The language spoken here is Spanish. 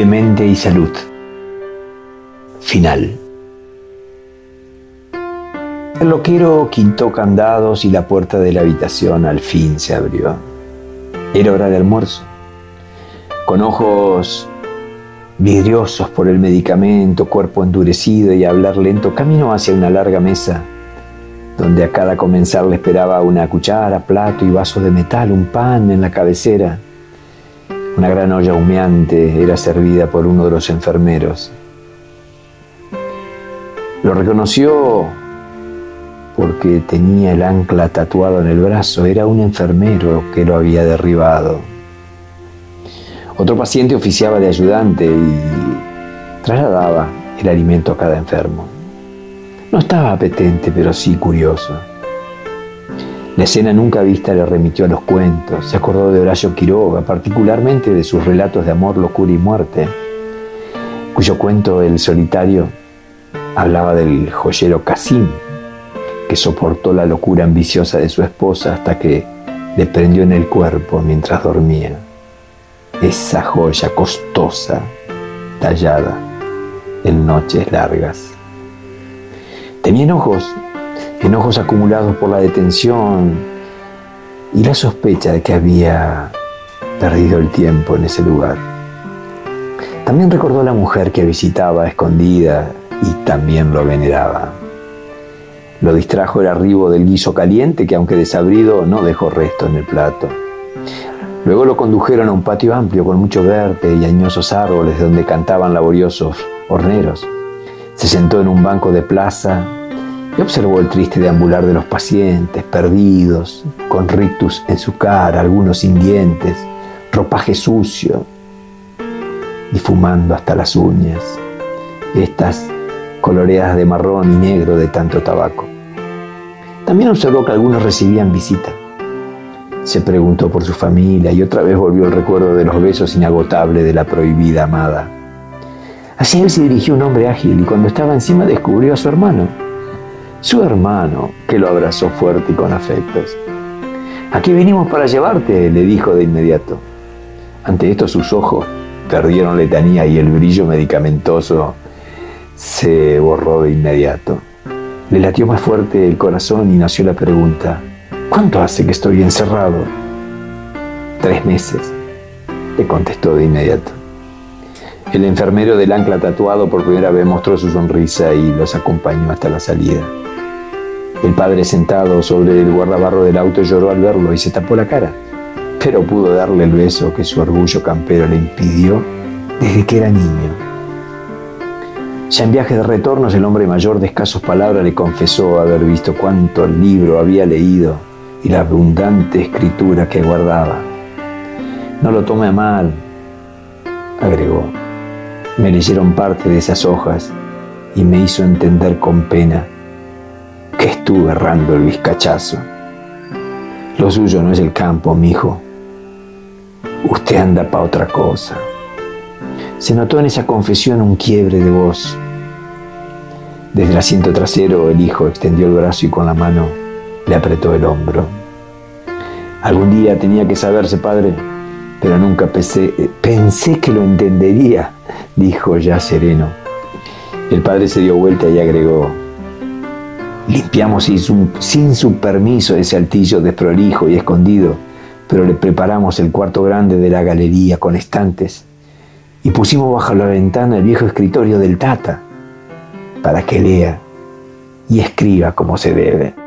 de mente y salud. Final. El loquero quintó candados y la puerta de la habitación al fin se abrió. Era hora de almuerzo. Con ojos vidriosos por el medicamento, cuerpo endurecido y hablar lento, caminó hacia una larga mesa donde a cada comenzar le esperaba una cuchara, plato y vaso de metal, un pan en la cabecera. Una gran olla humeante era servida por uno de los enfermeros. Lo reconoció porque tenía el ancla tatuado en el brazo. Era un enfermero que lo había derribado. Otro paciente oficiaba de ayudante y trasladaba el alimento a cada enfermo. No estaba apetente, pero sí curioso. La escena nunca vista le remitió a los cuentos, se acordó de Horacio Quiroga, particularmente de sus relatos de amor, locura y muerte, cuyo cuento El solitario hablaba del joyero Casim, que soportó la locura ambiciosa de su esposa hasta que le prendió en el cuerpo mientras dormía. Esa joya costosa, tallada en noches largas. Tenía enojos, enojos acumulados por la detención y la sospecha de que había perdido el tiempo en ese lugar. También recordó a la mujer que visitaba escondida y también lo veneraba. Lo distrajo el arribo del guiso caliente que aunque desabrido no dejó resto en el plato. Luego lo condujeron a un patio amplio con mucho verde y añosos árboles donde cantaban laboriosos horneros. Se sentó en un banco de plaza y observó el triste deambular de los pacientes, perdidos, con rictus en su cara, algunos sin dientes, ropaje sucio y fumando hasta las uñas. Estas coloreadas de marrón y negro de tanto tabaco. También observó que algunos recibían visita. Se preguntó por su familia y otra vez volvió el recuerdo de los besos inagotables de la prohibida amada. Hacia él se dirigió un hombre ágil y cuando estaba encima descubrió a su hermano. Su hermano, que lo abrazó fuerte y con afectos. Aquí vinimos para llevarte, le dijo de inmediato. Ante esto sus ojos perdieron letanía y el brillo medicamentoso se borró de inmediato. Le latió más fuerte el corazón y nació la pregunta, ¿cuánto hace que estoy encerrado? Tres meses, le contestó de inmediato. El enfermero del ancla tatuado por primera vez mostró su sonrisa y los acompañó hasta la salida. El padre sentado sobre el guardabarro del auto lloró al verlo y se tapó la cara, pero pudo darle el beso que su orgullo campero le impidió desde que era niño. Ya en viaje de retornos, el hombre mayor de escasos palabras le confesó haber visto cuánto libro había leído y la abundante escritura que guardaba. No lo tome a mal, agregó. Me leyeron parte de esas hojas y me hizo entender con pena estuve errando el vizcachazo. Lo suyo no es el campo, mijo. Usted anda para otra cosa. Se notó en esa confesión un quiebre de voz. Desde el asiento trasero el hijo extendió el brazo y con la mano le apretó el hombro. Algún día tenía que saberse, padre, pero nunca pensé que lo entendería, dijo ya sereno. El padre se dio vuelta y agregó, limpiamos sin su, permiso ese altillo desprolijo y escondido, pero le preparamos el cuarto grande de la galería con estantes y pusimos bajo la ventana el viejo escritorio del Tata para que lea y escriba como se debe.